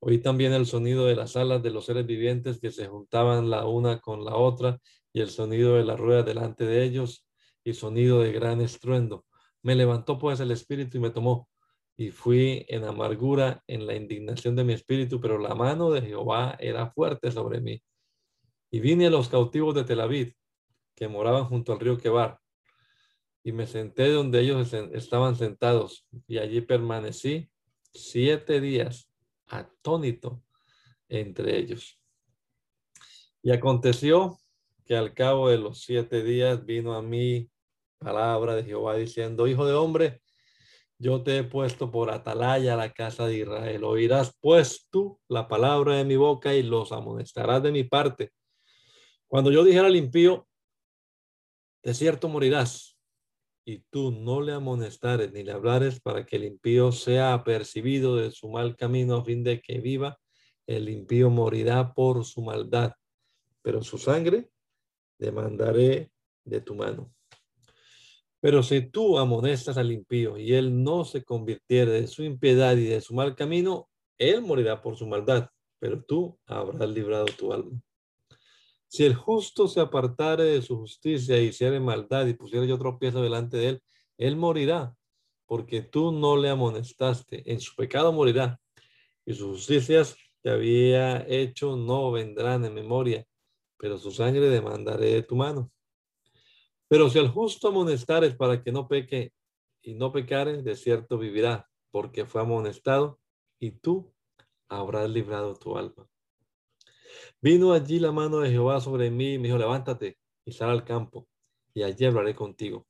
[SPEAKER 1] Oí también el sonido de las alas de los seres vivientes que se juntaban la una con la otra y el sonido de la rueda delante de ellos y sonido de gran estruendo. Me levantó pues el espíritu y me tomó y fui en amargura en la indignación de mi espíritu, pero la mano de Jehová era fuerte sobre mí. Y vine a los cautivos de Tel Aviv, que moraban junto al río Quebar, y me senté donde ellos estaban sentados, y allí permanecí siete días atónito entre ellos. Y aconteció que al cabo de los siete días vino a mí palabra de Jehová diciendo, Hijo de hombre, yo te he puesto por atalaya a la casa de Israel. Oirás pues tú la palabra de mi boca y los amonestarás de mi parte. Cuando yo dijera al impío, de cierto morirás, y tú no le amonestares ni le hablares para que el impío sea apercibido de su mal camino a fin de que viva, el impío morirá por su maldad, pero su sangre demandaré de tu mano. Pero si tú amonestas al impío y él no se convirtiere de su impiedad y de su mal camino, él morirá por su maldad, pero tú habrás librado tu alma. Si el justo se apartare de su justicia y hiciere maldad y pusiere yo tropiezo delante de él, él morirá, porque tú no le amonestaste. En su pecado morirá, y sus justicias que había hecho no vendrán en memoria, pero su sangre demandaré de tu mano. Pero si el justo amonestares para que no peque y no pecare, de cierto vivirá, porque fue amonestado, y tú habrás librado tu alma. Vino allí la mano de Jehová sobre mí y me dijo, levántate y sal al campo, y allí hablaré contigo.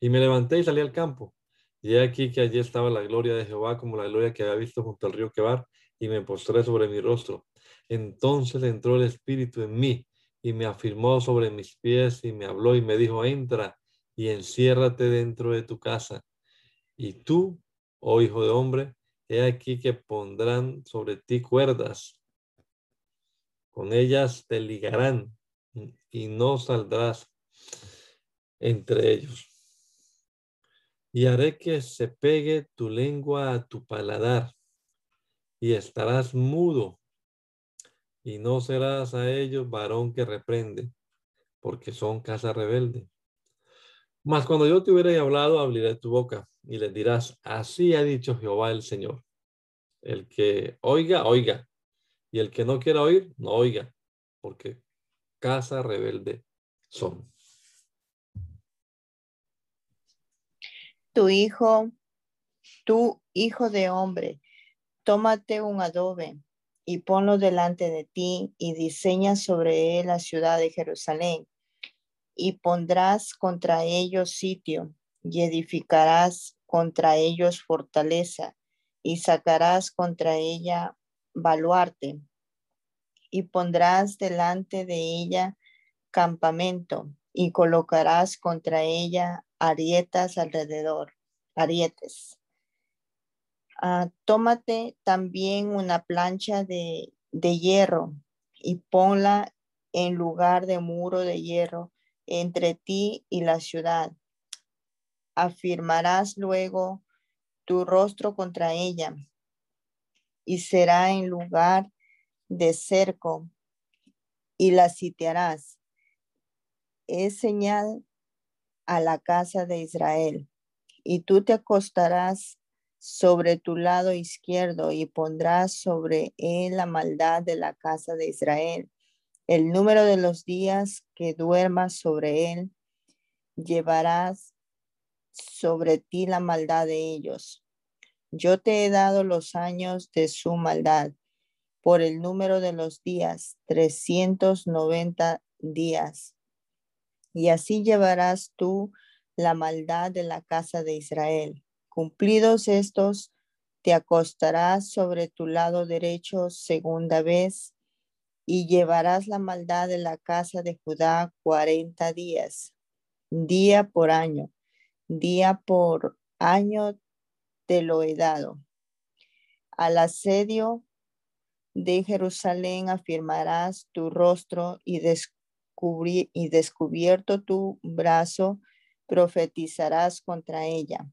[SPEAKER 1] Y me levanté y salí al campo. Y he aquí que allí estaba la gloria de Jehová como la gloria que había visto junto al río Quebar, y me postré sobre mi rostro. Entonces entró el Espíritu en mí y me afirmó sobre mis pies y me habló y me dijo, entra y enciérrate dentro de tu casa. Y tú, oh hijo de hombre, he aquí que pondrán sobre ti cuerdas con ellas te ligarán y no saldrás entre ellos. Y haré que se pegue tu lengua a tu paladar y estarás mudo y no serás a ellos varón que reprende, porque son casa rebelde. Mas cuando yo te hubiera hablado, abriré tu boca y les dirás, así ha dicho Jehová el Señor. El que oiga, oiga, y el que no quiera oír, no oiga, porque casa rebelde son.
[SPEAKER 2] Tu hijo, tu hijo de hombre, tómate un adobe y ponlo delante de ti y diseña sobre él la ciudad de Jerusalén y pondrás contra ellos sitio y edificarás contra ellos fortaleza y sacarás contra ella y pondrás delante de ella campamento y colocarás contra ella arietas alrededor, arietes. Ah, tómate también una plancha de, de hierro y ponla en lugar de muro de hierro entre ti y la ciudad. Afirmarás luego tu rostro contra ella y será en lugar de cerco y la sitiarás. Es señal a la casa de Israel y tú te acostarás sobre tu lado izquierdo y pondrás sobre él la maldad de la casa de Israel. El número de los días que duermas sobre él, llevarás sobre ti la maldad de ellos. Yo te he dado los años de su maldad por el número de los días, 390 días. Y así llevarás tú la maldad de la casa de Israel. Cumplidos estos, te acostarás sobre tu lado derecho segunda vez y llevarás la maldad de la casa de Judá cuarenta días, día por año, día por año te lo he dado. Al asedio de Jerusalén afirmarás tu rostro y, y descubierto tu brazo, profetizarás contra ella.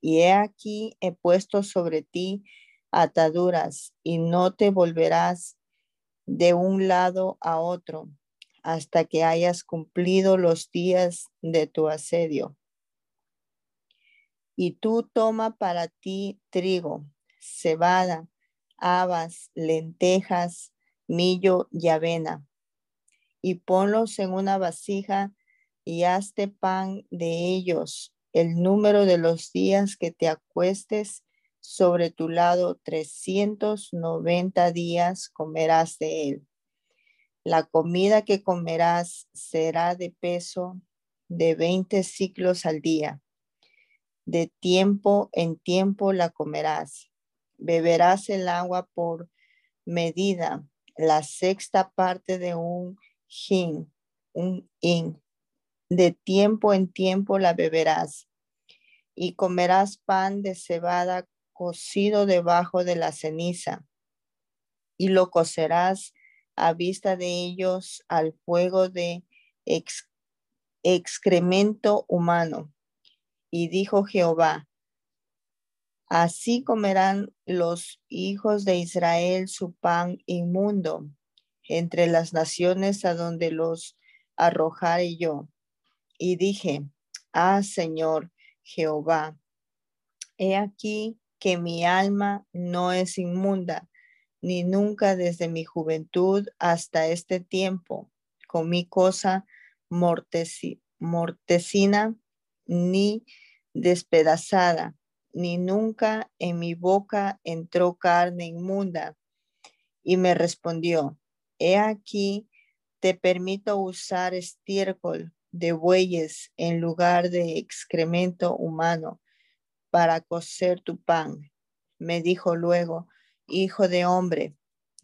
[SPEAKER 2] Y he aquí he puesto sobre ti ataduras y no te volverás de un lado a otro hasta que hayas cumplido los días de tu asedio. Y tú toma para ti trigo, cebada, habas, lentejas, millo y avena, y ponlos en una vasija y hazte pan de ellos el número de los días que te acuestes sobre tu lado 390 días comerás de él. La comida que comerás será de peso de 20 ciclos al día. De tiempo en tiempo la comerás. Beberás el agua por medida, la sexta parte de un hin, un in. De tiempo en tiempo la beberás. Y comerás pan de cebada cocido debajo de la ceniza, y lo cocerás a vista de ellos al fuego de excremento humano. Y dijo Jehová, así comerán los hijos de Israel su pan inmundo entre las naciones a donde los arrojaré yo. Y dije, ah Señor Jehová, he aquí que mi alma no es inmunda, ni nunca desde mi juventud hasta este tiempo comí cosa mortecina ni despedazada, ni nunca en mi boca entró carne inmunda. Y me respondió, he aquí, te permito usar estiércol de bueyes en lugar de excremento humano para cocer tu pan. Me dijo luego, hijo de hombre,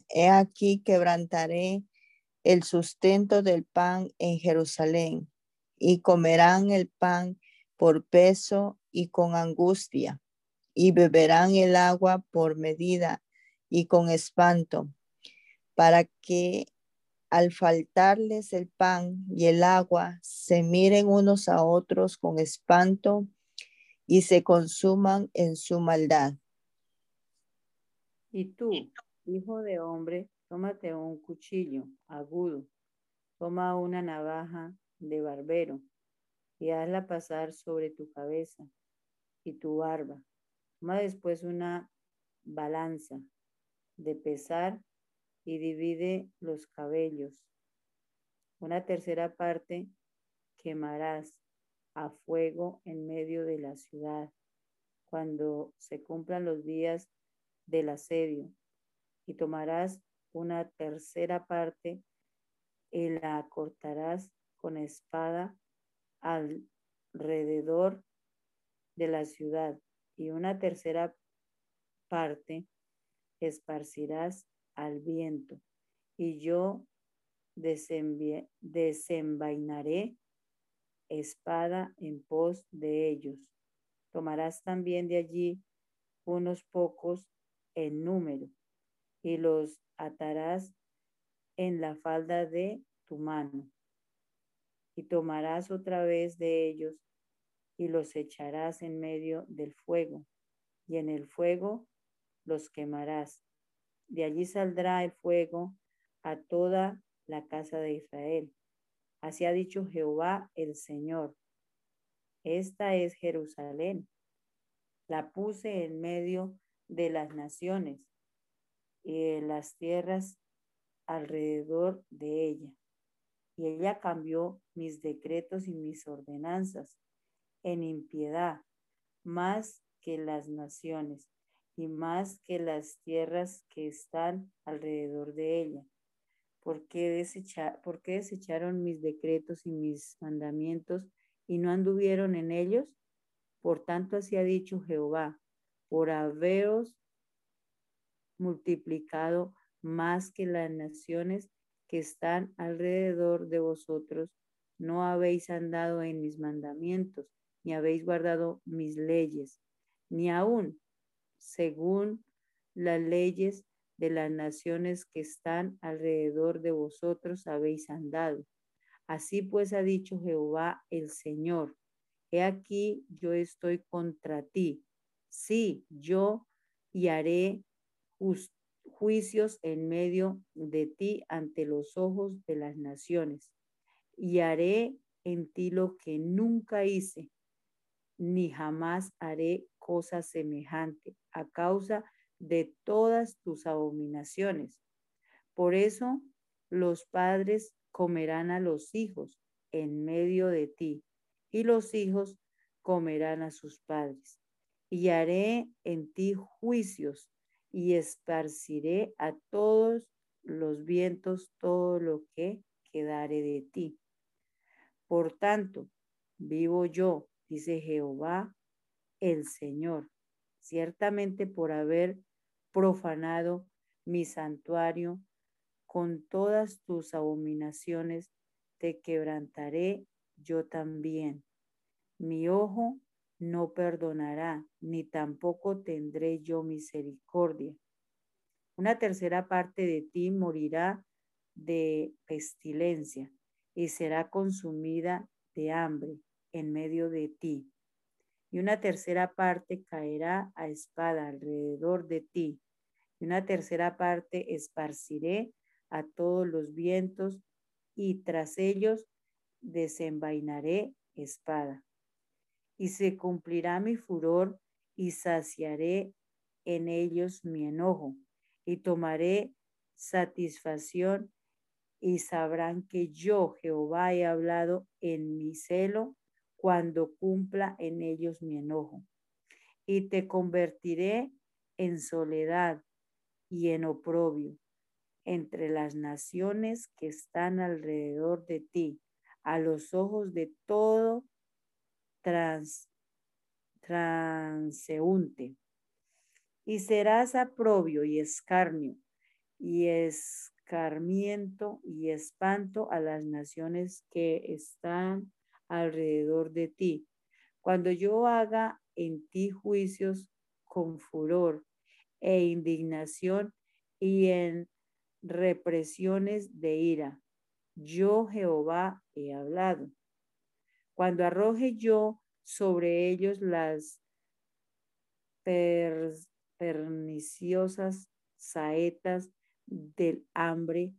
[SPEAKER 2] he aquí quebrantaré el sustento del pan en Jerusalén y comerán el pan por peso y con angustia y beberán el agua por medida y con espanto para que al faltarles el pan y el agua se miren unos a otros con espanto y se consuman en su maldad.
[SPEAKER 3] Y tú, hijo de hombre, tómate un cuchillo agudo, toma una navaja de barbero y hazla pasar sobre tu cabeza y tu barba. Toma después una balanza de pesar y divide los cabellos. Una tercera parte quemarás a fuego en medio de la ciudad, cuando se cumplan los días del asedio, y tomarás una tercera parte y la cortarás con espada alrededor de la ciudad y una tercera parte esparcirás al viento y yo desenvainaré espada en pos de ellos. Tomarás también de allí unos pocos en número y los atarás en la falda de tu mano. Y tomarás otra vez de ellos y los echarás en medio del fuego, y en el fuego los quemarás. De allí saldrá el fuego a toda la casa de Israel. Así ha dicho Jehová el Señor. Esta es Jerusalén. La puse en medio de las naciones y de las tierras alrededor de ella. Y ella cambió mis decretos y mis ordenanzas en impiedad, más que las naciones y más que las tierras que están alrededor de ella. ¿Por qué, desecharon mis decretos y mis mandamientos y no anduvieron en ellos? Por tanto, así ha dicho Jehová, por haberos multiplicado más que las naciones que están alrededor de vosotros, no habéis andado en mis mandamientos, ni habéis guardado mis leyes, ni aún según las leyes de las naciones que están alrededor de vosotros habéis andado. Así pues ha dicho Jehová el Señor, he aquí yo estoy contra ti, sí, yo y haré justicia juicios en medio de ti ante los ojos de las naciones. Y haré en ti lo que nunca hice, ni jamás haré cosa semejante a causa de todas tus abominaciones. Por eso los padres comerán a los hijos en medio de ti, y los hijos comerán a sus padres. Y haré en ti juicios y esparciré a todos los vientos todo lo que quedare de ti. Por tanto, vivo yo, dice Jehová el Señor, ciertamente por haber profanado mi santuario con todas tus abominaciones, te quebrantaré yo también. Mi ojo no perdonará, ni tampoco tendré yo misericordia. Una tercera parte de ti morirá de pestilencia y será consumida de hambre en medio de ti. Y una tercera parte caerá a espada alrededor de ti. Y una tercera parte esparciré a todos los vientos y tras ellos desenvainaré espada y se cumplirá mi furor y saciaré en ellos mi enojo y tomaré satisfacción y sabrán que yo, Jehová, he hablado en mi celo cuando cumpla en ellos mi enojo. Y te convertiré en soledad y en oprobio entre las naciones que están alrededor de ti, a los ojos de todo trans, transeúnte. Y serás aprobio y escarnio y escarmiento y espanto a las naciones que están alrededor de ti. Cuando yo haga en ti juicios con furor e indignación y en represiones de ira, yo Jehová he hablado. Cuando arroje yo sobre ellos las perniciosas saetas del hambre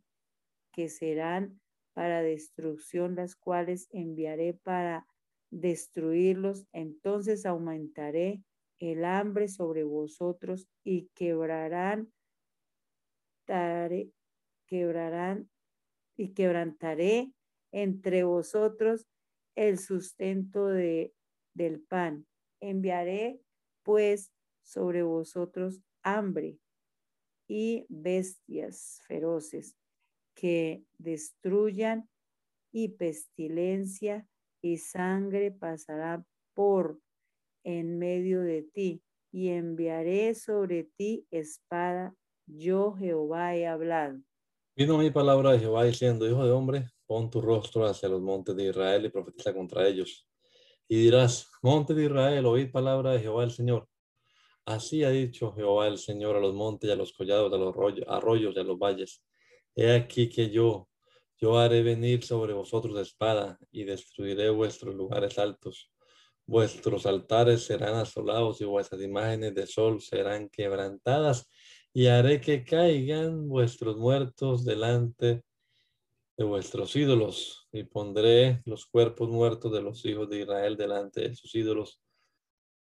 [SPEAKER 3] que serán para destrucción, las cuales enviaré para destruirlos, entonces aumentaré el hambre sobre vosotros y quebrarán, quebrarán y quebrantaré entre vosotros el sustento de, del pan. Enviaré pues sobre vosotros hambre y bestias feroces que destruyan y pestilencia y sangre pasará por en medio de ti y enviaré sobre ti espada. Yo Jehová he hablado.
[SPEAKER 1] Vino mi palabra de Jehová diciendo, Hijo de hombre, pon tu rostro hacia los montes de Israel y profetiza contra ellos. Y dirás, monte de Israel, oíd palabra de Jehová el Señor. Así ha dicho Jehová el Señor a los montes y a los collados, a los arroyos y a los valles. He aquí que yo, yo haré venir sobre vosotros espada y destruiré vuestros lugares altos. Vuestros altares serán asolados y vuestras imágenes de sol serán quebrantadas y haré que caigan vuestros muertos delante de vuestros ídolos y pondré los cuerpos muertos de los hijos de Israel delante de sus ídolos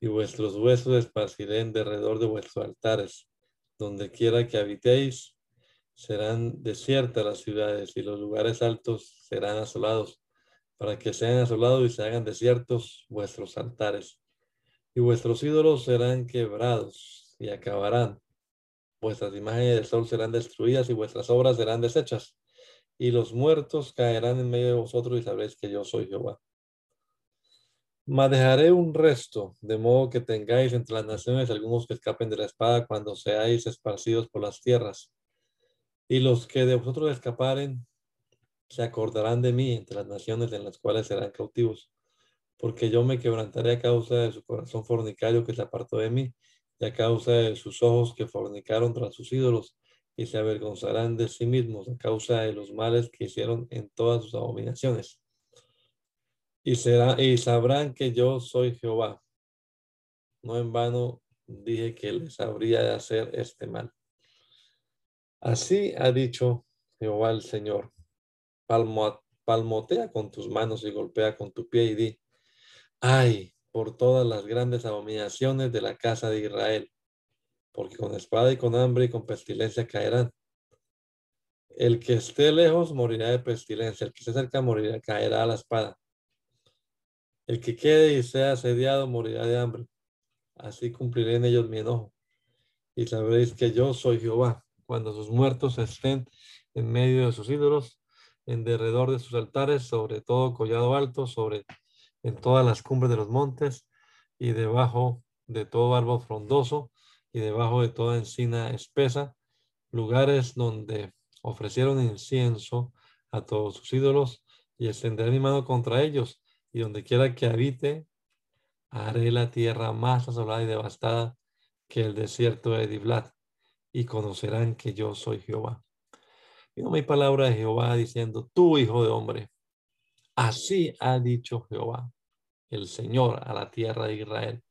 [SPEAKER 1] y vuestros huesos esparciré en derredor de vuestros altares. Donde quiera que habitéis, serán desiertas las ciudades y los lugares altos serán asolados, para que sean asolados y se hagan desiertos vuestros altares. Y vuestros ídolos serán quebrados y acabarán. Vuestras imágenes de sol serán destruidas y vuestras obras serán deshechas. Y los muertos caerán en medio de vosotros y sabréis que yo soy Jehová. Mas dejaré un resto, de modo que tengáis entre las naciones algunos que escapen de la espada cuando seáis esparcidos por las tierras. Y los que de vosotros escaparen se acordarán de mí entre las naciones en las cuales serán cautivos, porque yo me quebrantaré a causa de su corazón fornicario que se apartó de mí, y a causa de sus ojos que fornicaron tras sus ídolos, y se avergonzarán de sí mismos a causa de los males que hicieron en todas sus abominaciones y, será, y sabrán que yo soy Jehová. No en vano dije que les habría de hacer este mal. Así ha dicho Jehová el Señor. palmotea con tus manos y golpea con tu pie y di, ay, por todas las grandes abominaciones de la casa de Israel, porque con espada y con hambre y con pestilencia caerán. El que esté lejos morirá de pestilencia, el que esté cerca morirá, caerá a la espada. El que quede y sea asediado morirá de hambre. Así cumpliré en ellos mi enojo. Y sabréis que yo soy Jehová, cuando sus muertos estén en medio de sus ídolos, en derredor de sus altares, sobre todo collado alto, sobre en todas las cumbres de los montes, y debajo de todo árbol frondoso, y debajo de toda encina espesa, lugares donde ofrecieron incienso a todos sus ídolos, y extenderé mi mano contra ellos, y donde quiera que habite, haré la tierra más asolada y devastada que el desierto de Diblat, y conocerán que yo soy Jehová. Vino mi palabra de Jehová diciendo, tú hijo de hombre, así ha dicho Jehová, el Señor a la tierra de Israel.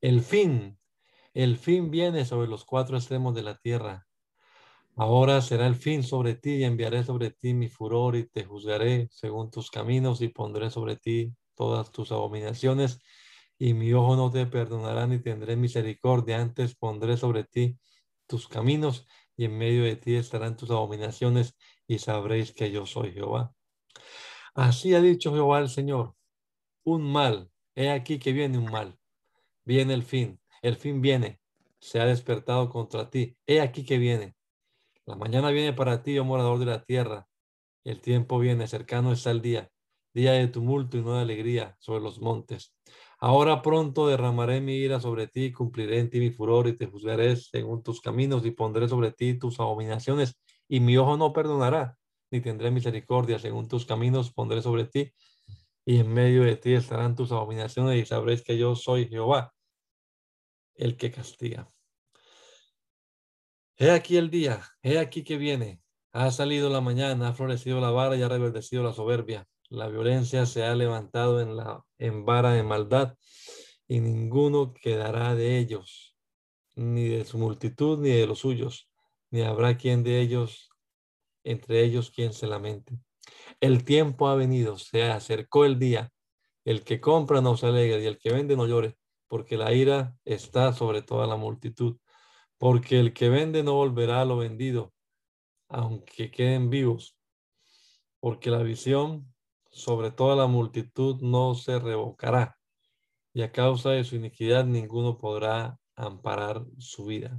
[SPEAKER 1] El fin, el fin viene sobre los cuatro extremos de la tierra, Ahora será el fin sobre ti y enviaré sobre ti mi furor y te juzgaré según tus caminos y pondré sobre ti todas tus abominaciones y mi ojo no te perdonará ni tendré misericordia. Antes pondré sobre ti tus caminos y en medio de ti estarán tus abominaciones y sabréis que yo soy Jehová. Así ha dicho Jehová el Señor. Un mal, he aquí que viene un mal. Viene el fin, el fin viene, se ha despertado contra ti. He aquí que viene la mañana viene para ti, oh morador de la tierra. El tiempo viene, cercano está el día, día de tumulto y no de alegría sobre los montes. Ahora pronto derramaré mi ira sobre ti, cumpliré en ti mi furor y te juzgaré según tus caminos y pondré sobre ti tus abominaciones y mi ojo no perdonará, ni tendré misericordia según tus caminos pondré sobre ti y en medio de ti estarán tus abominaciones y sabréis que yo soy Jehová, el que castiga. He aquí el día, he aquí que viene. Ha salido la mañana, ha florecido la vara y ha reverdecido la soberbia. La violencia se ha levantado en la en vara de maldad y ninguno quedará de ellos, ni de su multitud ni de los suyos, ni habrá quien de ellos, entre ellos quien se lamente. El tiempo ha venido, se acercó el día. El que compra no se alegre y el que vende no llore, porque la ira está sobre toda la multitud porque el que vende no volverá a lo vendido, aunque queden vivos, porque la visión sobre toda la multitud no se revocará, y a causa de su iniquidad ninguno podrá amparar su vida.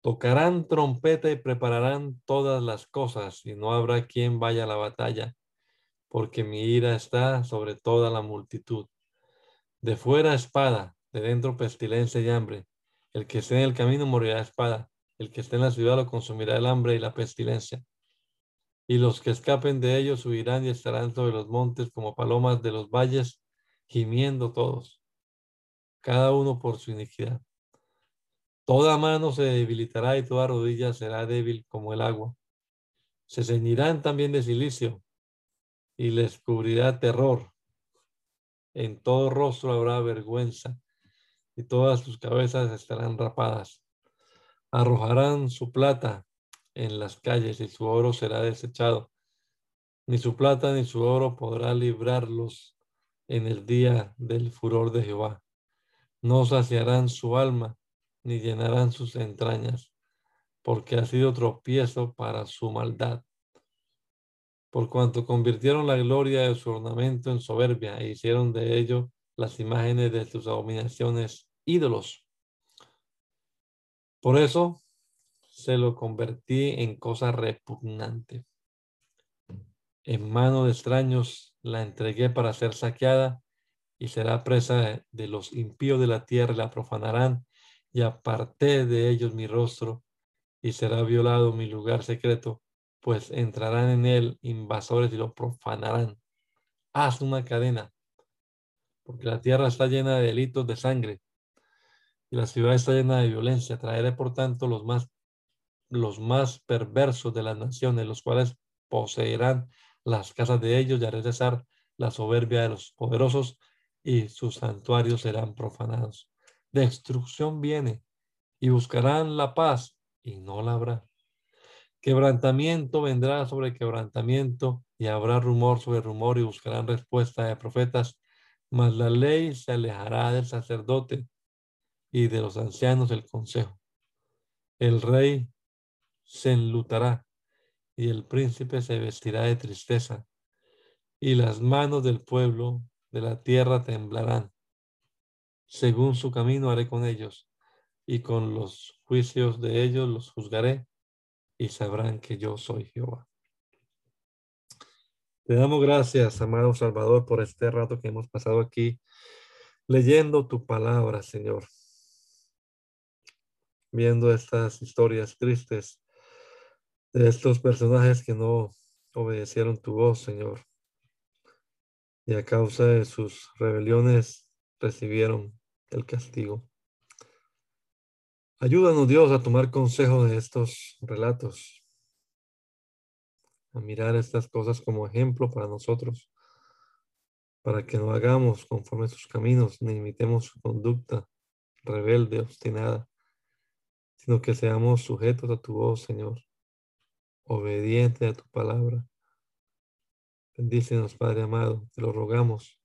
[SPEAKER 1] Tocarán trompeta y prepararán todas las cosas, y no habrá quien vaya a la batalla, porque mi ira está sobre toda la multitud. De fuera espada, de dentro pestilencia y hambre. El que esté en el camino morirá de espada. El que esté en la ciudad lo consumirá el hambre y la pestilencia. Y los que escapen de ellos huirán y estarán sobre los montes como palomas de los valles, gimiendo todos, cada uno por su iniquidad. Toda mano se debilitará y toda rodilla será débil como el agua. Se ceñirán también de silicio y les cubrirá terror. En todo rostro habrá vergüenza y todas sus cabezas estarán rapadas. Arrojarán su plata en las calles y su oro será desechado. Ni su plata ni su oro podrá librarlos en el día del furor de Jehová. No saciarán su alma ni llenarán sus entrañas, porque ha sido tropiezo para su maldad. Por cuanto convirtieron la gloria de su ornamento en soberbia e hicieron de ello las imágenes de sus abominaciones ídolos. Por eso se lo convertí en cosa repugnante. En mano de extraños la entregué para ser saqueada y será presa de los impíos de la tierra, la profanarán y aparté de ellos mi rostro, y será violado mi lugar secreto, pues entrarán en él invasores y lo profanarán. Haz una cadena, porque la tierra está llena de delitos de sangre, y la ciudad está llena de violencia. Traeré, por tanto, los más, los más perversos de las naciones, los cuales poseerán las casas de ellos, y haré cesar la soberbia de los poderosos, y sus santuarios serán profanados destrucción viene y buscarán la paz y no la habrá. Quebrantamiento vendrá sobre quebrantamiento y habrá rumor sobre rumor y buscarán respuesta de profetas, mas la ley se alejará del sacerdote y de los ancianos el consejo. El rey se enlutará y el príncipe se vestirá de tristeza y las manos del pueblo de la tierra temblarán según su camino haré con ellos, y con los juicios de ellos los juzgaré, y sabrán que yo soy Jehová. Te damos gracias, amado Salvador, por este rato que hemos pasado aquí leyendo tu palabra, Señor. Viendo estas historias tristes de estos personajes que no obedecieron tu voz, Señor. Y a causa de sus rebeliones recibieron el castigo. Ayúdanos Dios a tomar consejo de estos relatos, a mirar estas cosas como ejemplo para nosotros, para que no hagamos conforme sus caminos, ni imitemos su conducta rebelde, obstinada, sino que seamos sujetos a tu voz, Señor, obedientes a tu palabra. Bendícenos, Padre amado, te lo rogamos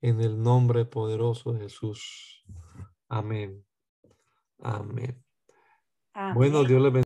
[SPEAKER 1] en el nombre poderoso de Jesús. Amén. Amén. Bueno, Dios le bendiga.